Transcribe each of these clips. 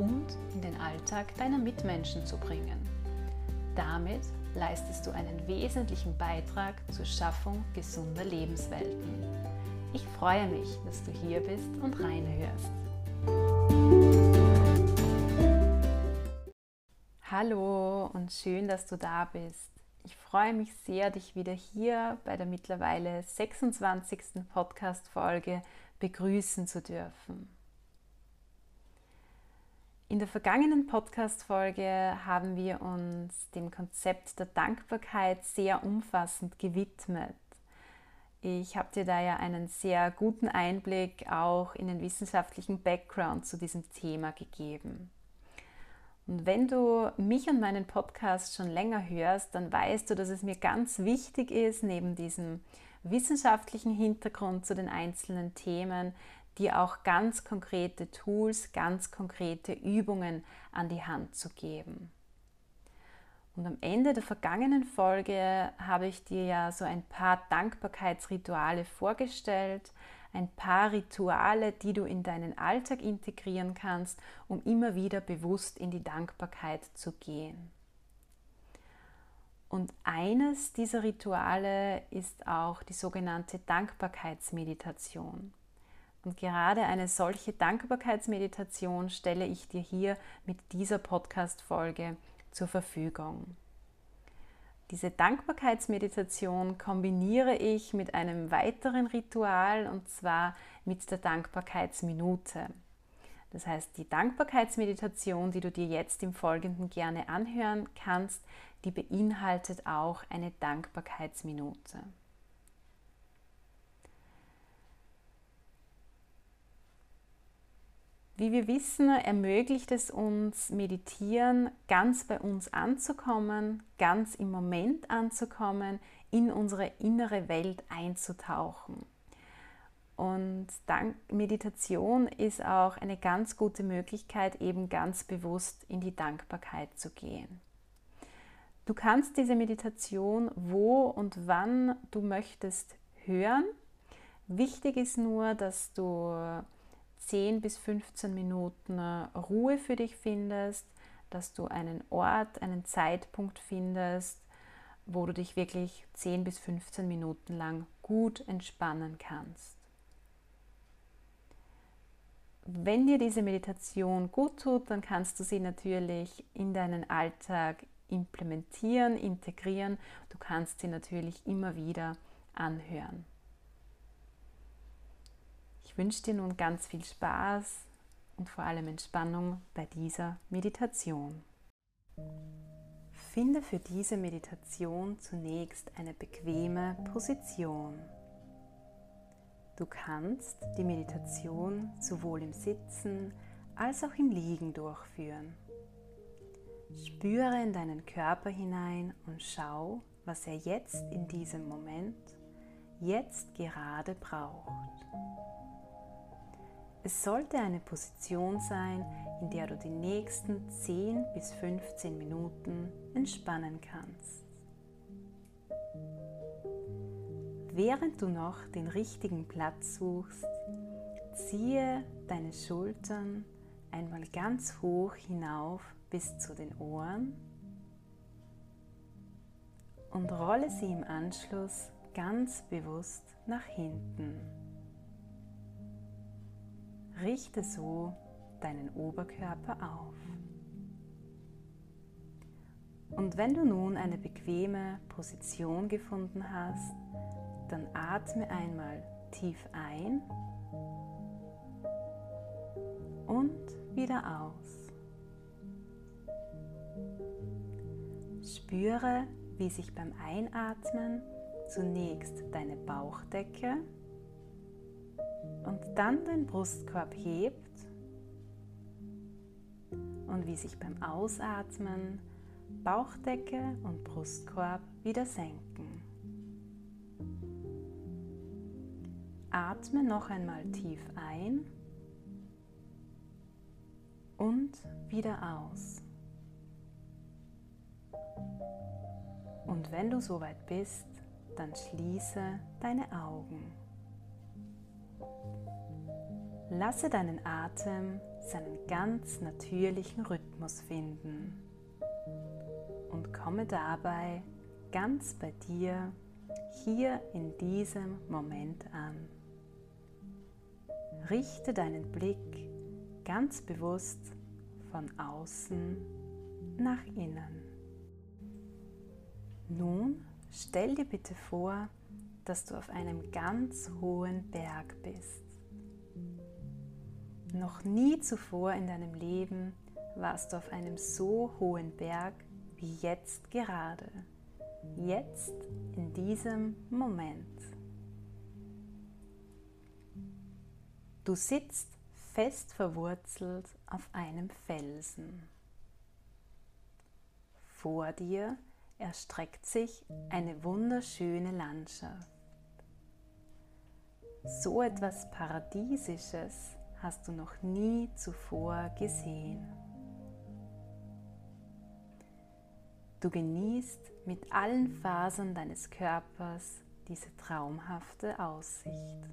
und in den Alltag deiner Mitmenschen zu bringen. Damit leistest du einen wesentlichen Beitrag zur Schaffung gesunder Lebenswelten. Ich freue mich, dass du hier bist und reinhörst. Hallo und schön, dass du da bist. Ich freue mich sehr, dich wieder hier bei der mittlerweile 26. Podcast-Folge begrüßen zu dürfen. In der vergangenen Podcast-Folge haben wir uns dem Konzept der Dankbarkeit sehr umfassend gewidmet. Ich habe dir da ja einen sehr guten Einblick auch in den wissenschaftlichen Background zu diesem Thema gegeben. Und wenn du mich und meinen Podcast schon länger hörst, dann weißt du, dass es mir ganz wichtig ist, neben diesem wissenschaftlichen Hintergrund zu den einzelnen Themen, dir auch ganz konkrete Tools, ganz konkrete Übungen an die Hand zu geben. Und am Ende der vergangenen Folge habe ich dir ja so ein paar Dankbarkeitsrituale vorgestellt, ein paar Rituale, die du in deinen Alltag integrieren kannst, um immer wieder bewusst in die Dankbarkeit zu gehen. Und eines dieser Rituale ist auch die sogenannte Dankbarkeitsmeditation. Und gerade eine solche Dankbarkeitsmeditation stelle ich dir hier mit dieser Podcast-Folge zur Verfügung. Diese Dankbarkeitsmeditation kombiniere ich mit einem weiteren Ritual und zwar mit der Dankbarkeitsminute. Das heißt, die Dankbarkeitsmeditation, die du dir jetzt im Folgenden gerne anhören kannst, die beinhaltet auch eine Dankbarkeitsminute. Wie wir wissen, ermöglicht es uns, meditieren, ganz bei uns anzukommen, ganz im Moment anzukommen, in unsere innere Welt einzutauchen. Und dank Meditation ist auch eine ganz gute Möglichkeit, eben ganz bewusst in die Dankbarkeit zu gehen. Du kannst diese Meditation wo und wann du möchtest hören. Wichtig ist nur, dass du 10 bis 15 Minuten äh, Ruhe für dich findest, dass du einen Ort, einen Zeitpunkt findest, wo du dich wirklich 10 bis 15 Minuten lang gut entspannen kannst. Wenn dir diese Meditation gut tut, dann kannst du sie natürlich in deinen Alltag implementieren, integrieren. Du kannst sie natürlich immer wieder anhören. Wünsche dir nun ganz viel Spaß und vor allem Entspannung bei dieser Meditation. Finde für diese Meditation zunächst eine bequeme Position. Du kannst die Meditation sowohl im Sitzen als auch im Liegen durchführen. Spüre in deinen Körper hinein und schau, was er jetzt in diesem Moment, jetzt gerade braucht. Es sollte eine Position sein, in der du die nächsten 10 bis 15 Minuten entspannen kannst. Während du noch den richtigen Platz suchst, ziehe deine Schultern einmal ganz hoch hinauf bis zu den Ohren und rolle sie im Anschluss ganz bewusst nach hinten. Richte so deinen Oberkörper auf. Und wenn du nun eine bequeme Position gefunden hast, dann atme einmal tief ein und wieder aus. Spüre, wie sich beim Einatmen zunächst deine Bauchdecke und dann den Brustkorb hebt und wie sich beim Ausatmen Bauchdecke und Brustkorb wieder senken. Atme noch einmal tief ein und wieder aus. Und wenn du soweit bist, dann schließe deine Augen. Lasse deinen Atem seinen ganz natürlichen Rhythmus finden und komme dabei ganz bei dir hier in diesem Moment an. Richte deinen Blick ganz bewusst von außen nach innen. Nun stell dir bitte vor, dass du auf einem ganz hohen Berg bist. Noch nie zuvor in deinem Leben warst du auf einem so hohen Berg wie jetzt gerade, jetzt in diesem Moment. Du sitzt fest verwurzelt auf einem Felsen. Vor dir erstreckt sich eine wunderschöne Landschaft. So etwas Paradiesisches hast du noch nie zuvor gesehen. Du genießt mit allen Fasern deines Körpers diese traumhafte Aussicht.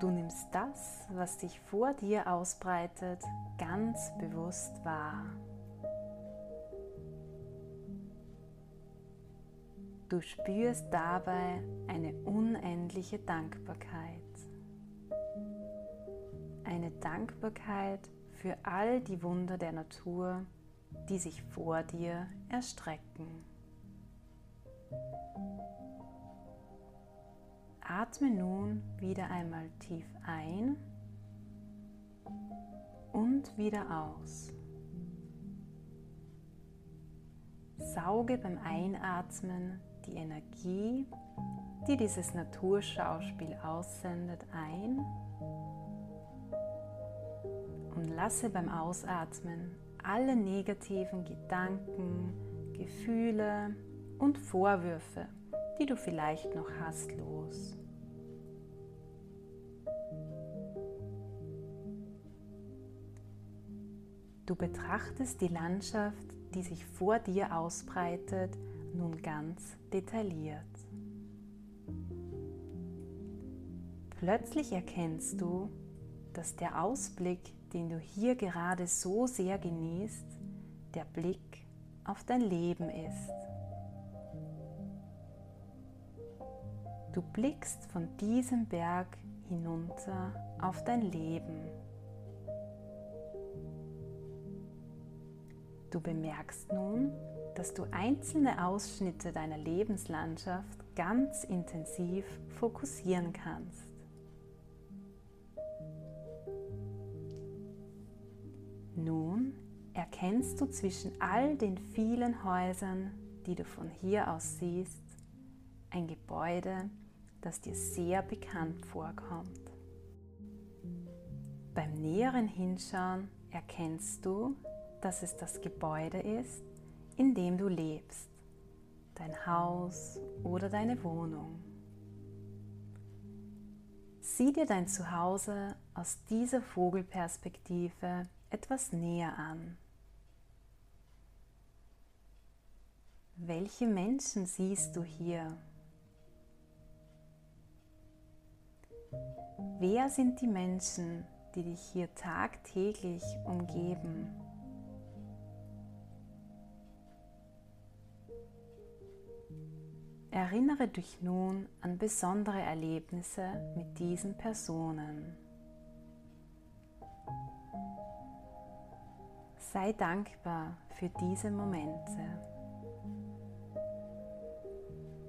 Du nimmst das, was sich vor dir ausbreitet, ganz bewusst wahr. Du spürst dabei eine unendliche Dankbarkeit. Eine Dankbarkeit für all die Wunder der Natur, die sich vor dir erstrecken. Atme nun wieder einmal tief ein und wieder aus. Sauge beim Einatmen die Energie, die dieses Naturschauspiel aussendet, ein und lasse beim Ausatmen alle negativen Gedanken, Gefühle und Vorwürfe, die du vielleicht noch hast, los. Du betrachtest die Landschaft, die sich vor dir ausbreitet, nun ganz detailliert. Plötzlich erkennst du, dass der Ausblick den du hier gerade so sehr genießt, der Blick auf dein Leben ist. Du blickst von diesem Berg hinunter auf dein Leben. Du bemerkst nun, dass du einzelne Ausschnitte deiner Lebenslandschaft ganz intensiv fokussieren kannst. Nun erkennst du zwischen all den vielen Häusern, die du von hier aus siehst, ein Gebäude, das dir sehr bekannt vorkommt. Beim näheren Hinschauen erkennst du, dass es das Gebäude ist, in dem du lebst, dein Haus oder deine Wohnung. Sieh dir dein Zuhause aus dieser Vogelperspektive etwas näher an. Welche Menschen siehst du hier? Wer sind die Menschen, die dich hier tagtäglich umgeben? Erinnere dich nun an besondere Erlebnisse mit diesen Personen. Sei dankbar für diese Momente.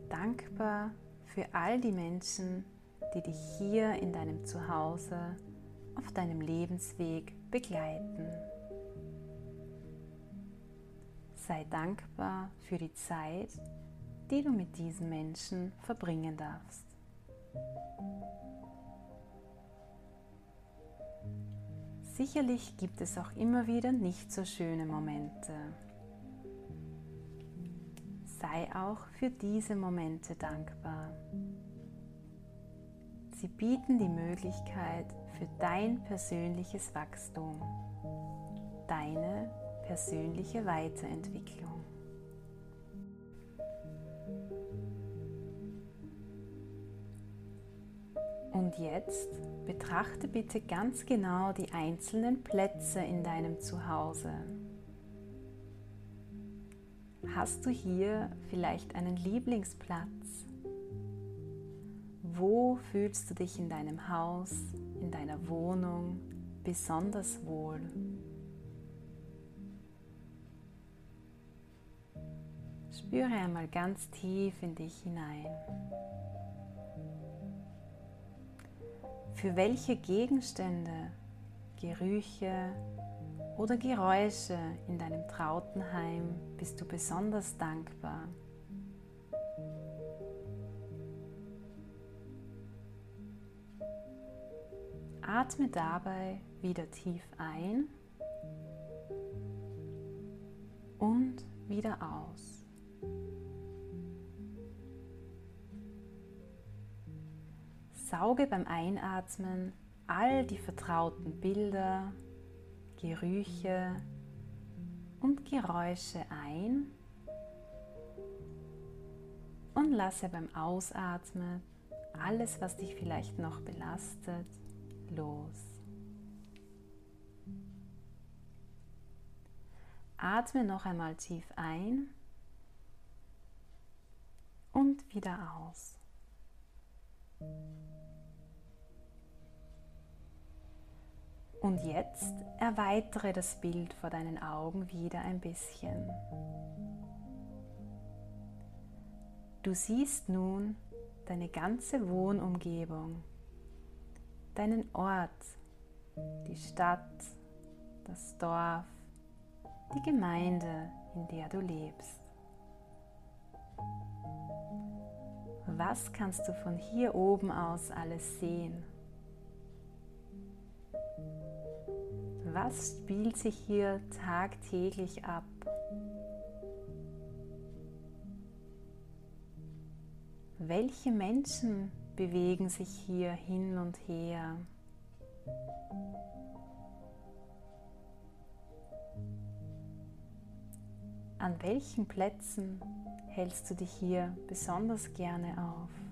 Dankbar für all die Menschen, die dich hier in deinem Zuhause auf deinem Lebensweg begleiten. Sei dankbar für die Zeit, die du mit diesen Menschen verbringen darfst. Sicherlich gibt es auch immer wieder nicht so schöne Momente. Sei auch für diese Momente dankbar. Sie bieten die Möglichkeit für dein persönliches Wachstum, deine persönliche Weiterentwicklung. Und jetzt betrachte bitte ganz genau die einzelnen Plätze in deinem Zuhause. Hast du hier vielleicht einen Lieblingsplatz? Wo fühlst du dich in deinem Haus, in deiner Wohnung besonders wohl? Spüre einmal ganz tief in dich hinein. Für welche Gegenstände, Gerüche oder Geräusche in deinem trauten Heim bist du besonders dankbar? Atme dabei wieder tief ein und wieder aus. Sauge beim Einatmen all die vertrauten Bilder, Gerüche und Geräusche ein und lasse beim Ausatmen alles, was dich vielleicht noch belastet, los. Atme noch einmal tief ein und wieder aus. Und jetzt erweitere das Bild vor deinen Augen wieder ein bisschen. Du siehst nun deine ganze Wohnumgebung, deinen Ort, die Stadt, das Dorf, die Gemeinde, in der du lebst. Was kannst du von hier oben aus alles sehen? Was spielt sich hier tagtäglich ab? Welche Menschen bewegen sich hier hin und her? An welchen Plätzen hältst du dich hier besonders gerne auf?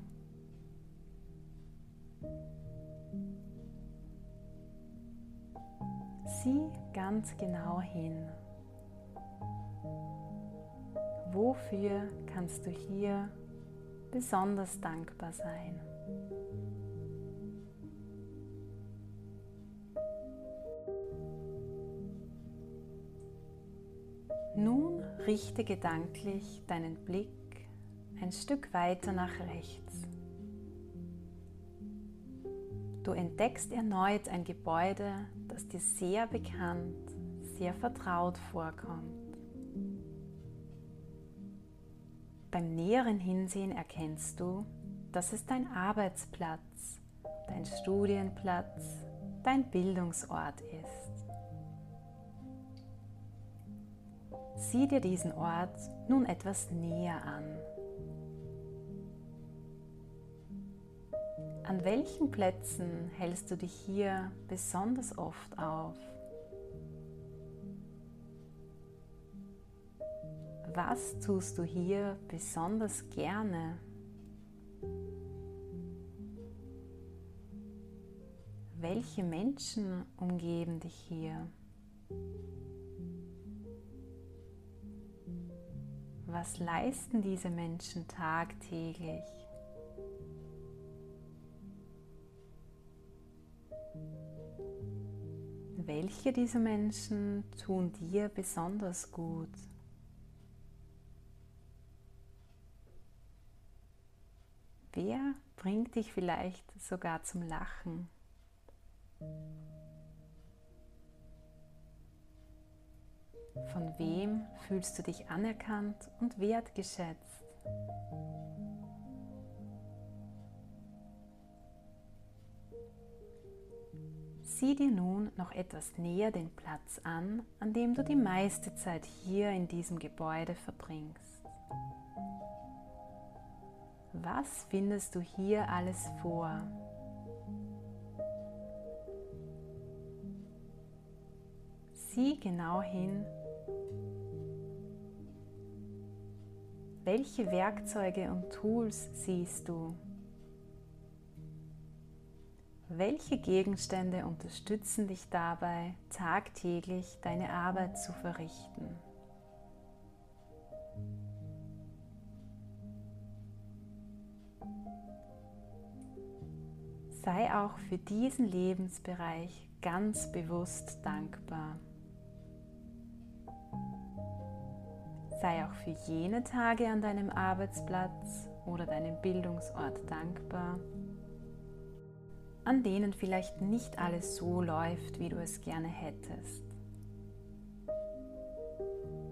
Sieh ganz genau hin. Wofür kannst du hier besonders dankbar sein? Nun richte gedanklich deinen Blick ein Stück weiter nach rechts. Du entdeckst erneut ein Gebäude, das dir sehr bekannt, sehr vertraut vorkommt. Beim näheren Hinsehen erkennst du, dass es dein Arbeitsplatz, dein Studienplatz, dein Bildungsort ist. Sieh dir diesen Ort nun etwas näher an. An welchen Plätzen hältst du dich hier besonders oft auf? Was tust du hier besonders gerne? Welche Menschen umgeben dich hier? Was leisten diese Menschen tagtäglich? Welche dieser Menschen tun dir besonders gut? Wer bringt dich vielleicht sogar zum Lachen? Von wem fühlst du dich anerkannt und wertgeschätzt? Sieh dir nun noch etwas näher den Platz an, an dem du die meiste Zeit hier in diesem Gebäude verbringst. Was findest du hier alles vor? Sieh genau hin, welche Werkzeuge und Tools siehst du. Welche Gegenstände unterstützen dich dabei, tagtäglich deine Arbeit zu verrichten? Sei auch für diesen Lebensbereich ganz bewusst dankbar. Sei auch für jene Tage an deinem Arbeitsplatz oder deinem Bildungsort dankbar, an denen vielleicht nicht alles so läuft, wie du es gerne hättest.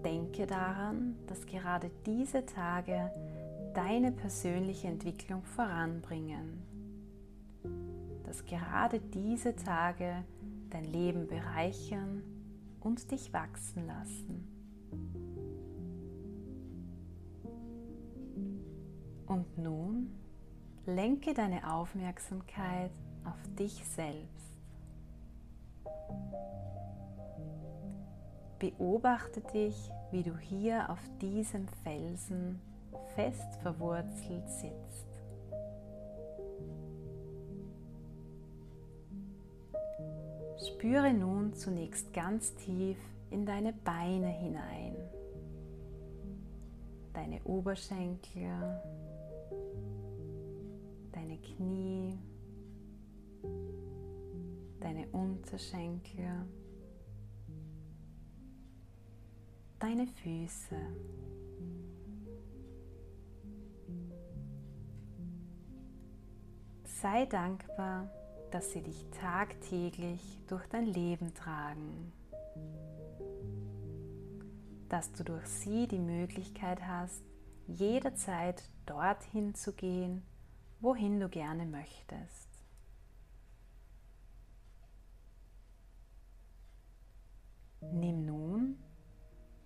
Denke daran, dass gerade diese Tage deine persönliche Entwicklung voranbringen, dass gerade diese Tage dein Leben bereichern und dich wachsen lassen. Und nun lenke deine Aufmerksamkeit auf dich selbst. Beobachte dich, wie du hier auf diesem Felsen fest verwurzelt sitzt. Spüre nun zunächst ganz tief in deine Beine hinein, deine Oberschenkel, deine Knie, deine Unterschenkel, deine Füße. Sei dankbar, dass sie dich tagtäglich durch dein Leben tragen, dass du durch sie die Möglichkeit hast, jederzeit dorthin zu gehen, wohin du gerne möchtest. Nimm nun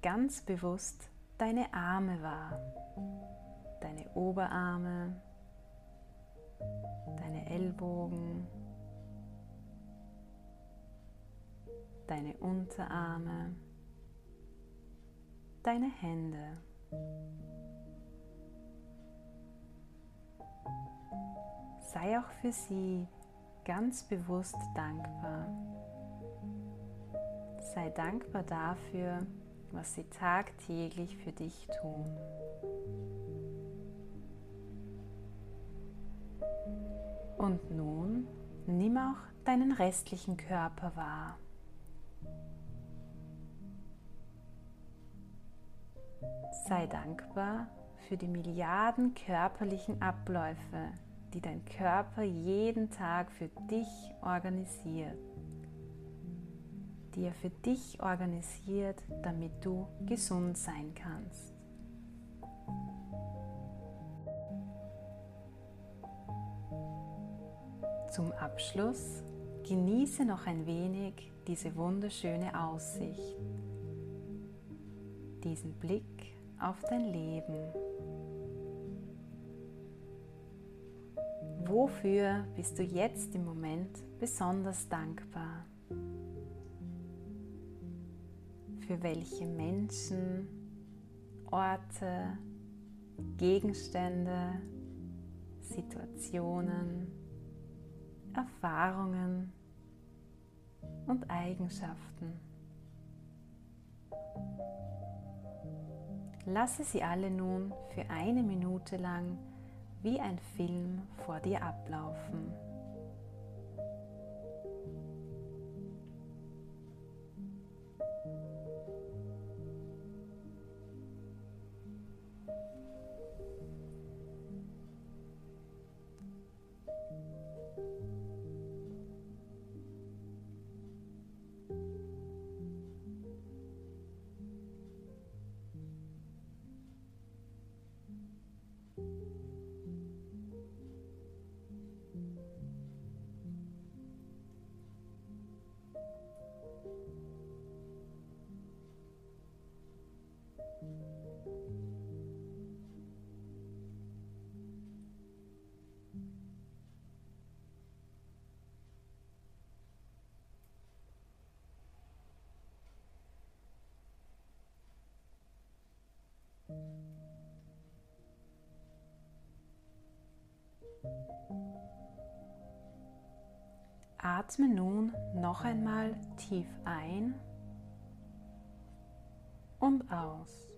ganz bewusst deine Arme wahr, deine Oberarme, deine Ellbogen, deine Unterarme, deine Hände. Sei auch für sie ganz bewusst dankbar. Sei dankbar dafür, was sie tagtäglich für dich tun. Und nun nimm auch deinen restlichen Körper wahr. Sei dankbar für die Milliarden körperlichen Abläufe, die dein Körper jeden Tag für dich organisiert, die er für dich organisiert, damit du gesund sein kannst. Zum Abschluss genieße noch ein wenig diese wunderschöne Aussicht, diesen Blick auf dein Leben. Wofür bist du jetzt im Moment besonders dankbar? Für welche Menschen, Orte, Gegenstände, Situationen, Erfahrungen und Eigenschaften? Lasse sie alle nun für eine Minute lang wie ein Film vor dir ablaufen. Atme nun noch einmal tief ein und aus.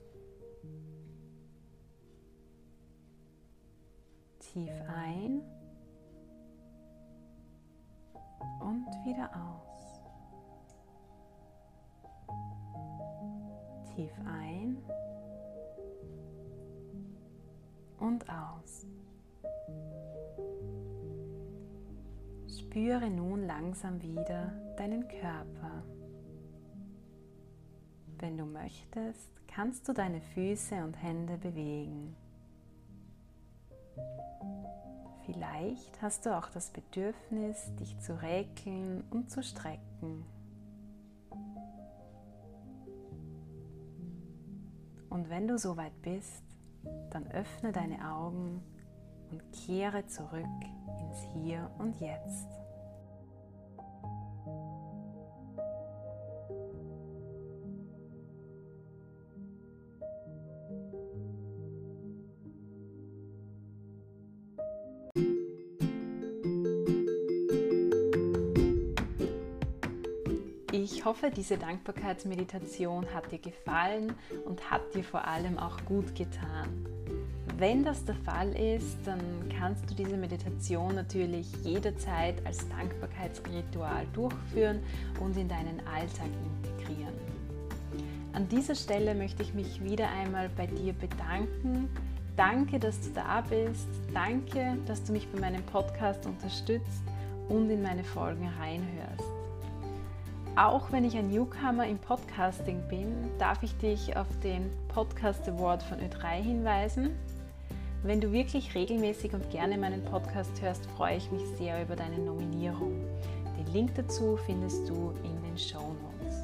Tief ein und wieder aus. Tief ein und aus. Spüre nun langsam wieder deinen Körper. Wenn du möchtest, kannst du deine Füße und Hände bewegen. Vielleicht hast du auch das Bedürfnis, dich zu räkeln und zu strecken. Und wenn du soweit bist, dann öffne deine Augen kehre zurück ins Hier und Jetzt. Ich hoffe, diese Dankbarkeitsmeditation hat dir gefallen und hat dir vor allem auch gut getan. Wenn das der Fall ist, dann kannst du diese Meditation natürlich jederzeit als Dankbarkeitsritual durchführen und in deinen Alltag integrieren. An dieser Stelle möchte ich mich wieder einmal bei dir bedanken. Danke, dass du da bist. Danke, dass du mich bei meinem Podcast unterstützt und in meine Folgen reinhörst. Auch wenn ich ein Newcomer im Podcasting bin, darf ich dich auf den Podcast Award von Ö3 hinweisen. Wenn du wirklich regelmäßig und gerne meinen Podcast hörst, freue ich mich sehr über deine Nominierung. Den Link dazu findest du in den Show Notes.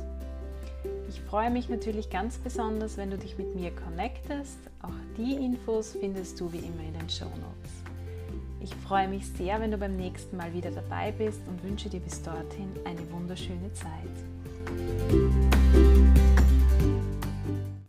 Ich freue mich natürlich ganz besonders, wenn du dich mit mir connectest. Auch die Infos findest du wie immer in den Show Notes. Ich freue mich sehr, wenn du beim nächsten Mal wieder dabei bist und wünsche dir bis dorthin eine wunderschöne Zeit.